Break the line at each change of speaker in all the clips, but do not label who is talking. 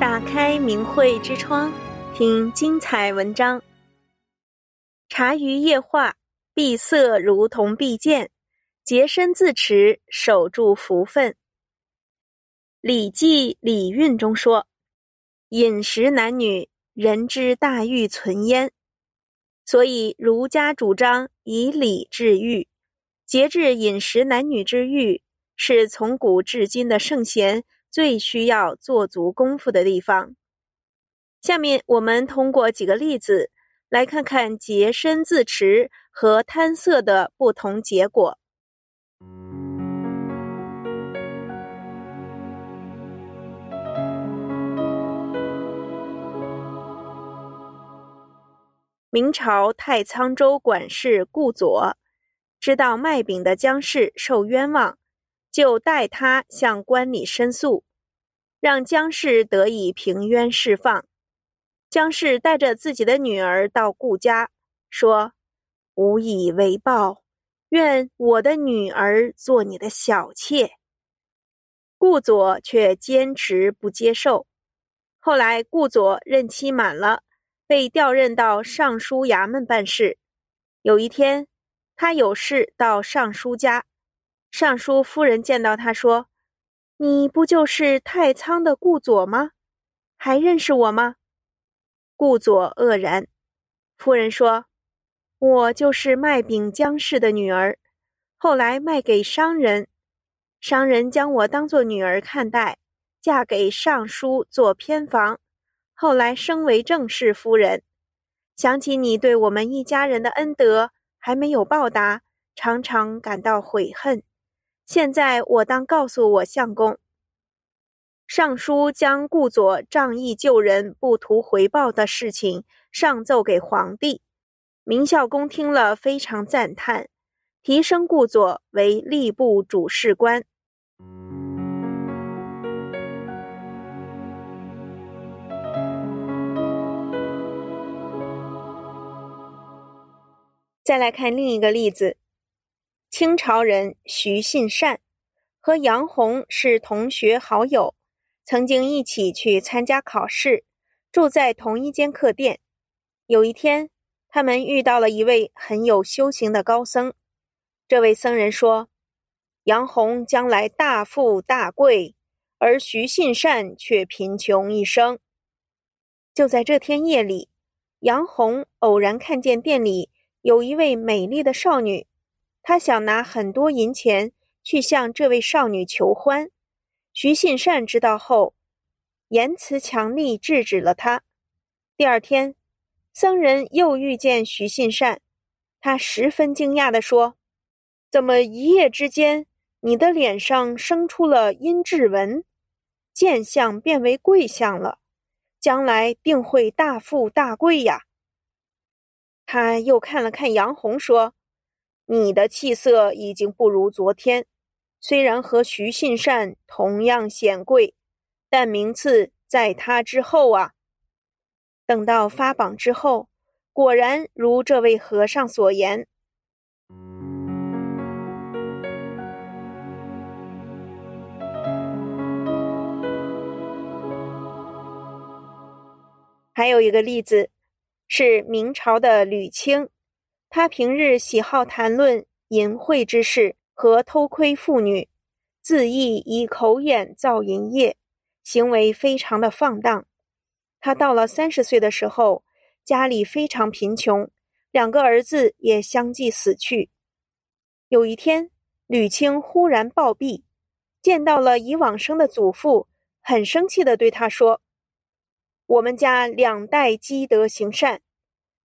打开明慧之窗，听精彩文章。茶余夜话，闭塞如同必见，洁身自持，守住福分。《礼记·礼运》中说：“饮食男女，人之大欲存焉。”所以儒家主张以礼治欲，节制饮食男女之欲，是从古至今的圣贤最需要做足功夫的地方。下面我们通过几个例子，来看看洁身自持和贪色的不同结果。明朝太仓州管事顾佐知道卖饼的姜氏受冤枉，就代他向官吏申诉，让姜氏得以平冤释放。姜氏带着自己的女儿到顾家，说：“无以为报，愿我的女儿做你的小妾。”顾佐却坚持不接受。后来顾佐任期满了，被调任到尚书衙门办事。有一天，他有事到尚书家，尚书夫人见到他说：“你不就是太仓的顾佐吗？还认识我吗？”顾佐愕然，夫人说：“我就是卖饼江氏的女儿，后来卖给商人，商人将我当做女儿看待，嫁给尚书做偏房，后来升为正室夫人。想起你对我们一家人的恩德还没有报答，常常感到悔恨。现在我当告诉我相公。”尚书将顾佐仗义救人、不图回报的事情上奏给皇帝，明孝公听了非常赞叹，提升顾佐为吏部主事官。再来看另一个例子，清朝人徐信善和杨红是同学好友。曾经一起去参加考试，住在同一间客店。有一天，他们遇到了一位很有修行的高僧。这位僧人说：“杨红将来大富大贵，而徐信善却贫穷一生。”就在这天夜里，杨红偶然看见店里有一位美丽的少女，他想拿很多银钱去向这位少女求欢。徐信善知道后，言辞强力制止了他。第二天，僧人又遇见徐信善，他十分惊讶地说：“怎么一夜之间，你的脸上生出了阴騭纹，贱相变为贵相了？将来定会大富大贵呀！”他又看了看杨红，说：“你的气色已经不如昨天。”虽然和徐信善同样显贵，但名次在他之后啊。等到发榜之后，果然如这位和尚所言。还有一个例子，是明朝的吕清，他平日喜好谈论淫秽之事。和偷窥妇女，自意以口眼造淫业，行为非常的放荡。他到了三十岁的时候，家里非常贫穷，两个儿子也相继死去。有一天，吕青忽然暴毙，见到了已往生的祖父，很生气地对他说：“我们家两代积德行善，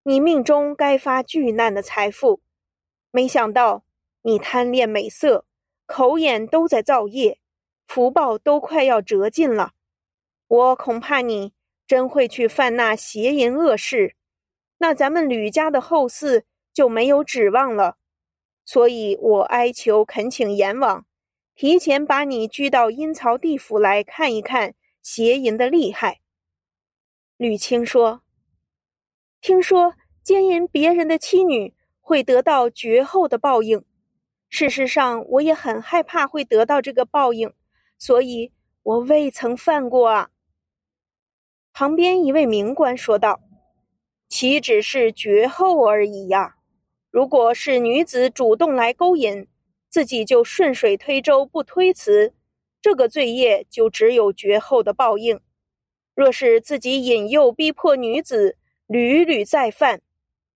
你命中该发巨难的财富，没想到。”你贪恋美色，口眼都在造业，福报都快要折尽了。我恐怕你真会去犯那邪淫恶事，那咱们吕家的后嗣就没有指望了。所以我哀求恳请阎王，提前把你拘到阴曹地府来看一看邪淫的厉害。吕青说：“听说奸淫别人的妻女会得到绝后的报应。”事实上，我也很害怕会得到这个报应，所以我未曾犯过啊。旁边一位名官说道：“岂只是绝后而已呀！如果是女子主动来勾引，自己就顺水推舟不推辞，这个罪业就只有绝后的报应。若是自己引诱逼迫女子，屡屡再犯，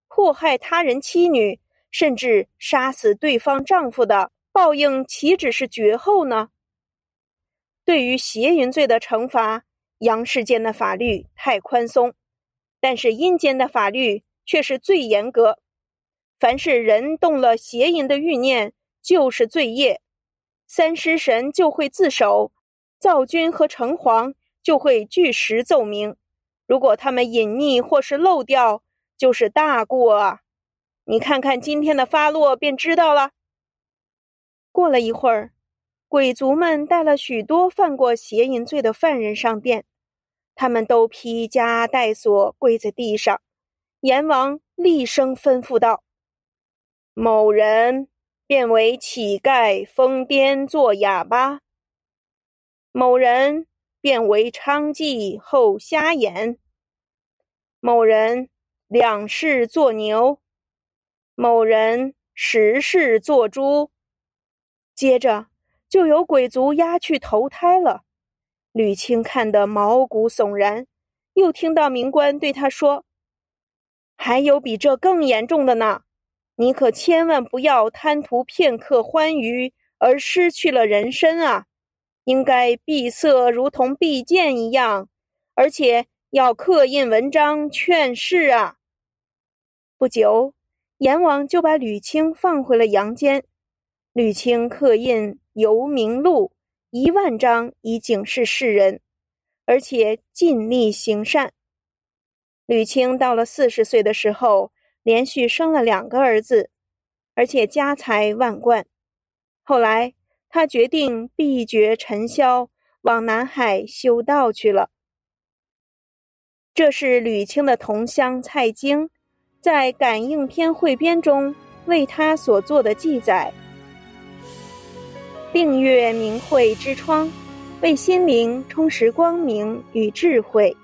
迫害他人妻女，甚至杀死对方丈夫的，报应岂止是绝后呢？对于邪淫罪的惩罚，阳世间的法律太宽松，但是阴间的法律却是最严格。凡是人动了邪淫的欲念，就是罪业，三尸神就会自首，灶君和城隍就会据实奏明。如果他们隐匿或是漏掉，就是大过啊！你看看今天的发落，便知道了。过了一会儿，鬼卒们带了许多犯过邪淫罪的犯人上殿，他们都披枷带锁，跪在地上。阎王厉声吩咐道：“某人变为乞丐，疯癫作哑巴；某人变为娼妓，后瞎眼；某人两世做牛；某人十世做猪。”接着就有鬼卒押去投胎了。吕清看得毛骨悚然，又听到明官对他说：“还有比这更严重的呢，你可千万不要贪图片刻欢愉而失去了人身啊！应该闭塞如同闭剑一样，而且要刻印文章劝世啊！”不久，阎王就把吕青放回了阳间。吕青刻印游冥录一万张，以警示世人，而且尽力行善。吕青到了四十岁的时候，连续生了两个儿子，而且家财万贯。后来，他决定闭绝尘嚣，往南海修道去了。这是吕清的同乡蔡京在《感应篇汇编》中为他所做的记载。订阅明慧之窗，为心灵充实光明与智慧。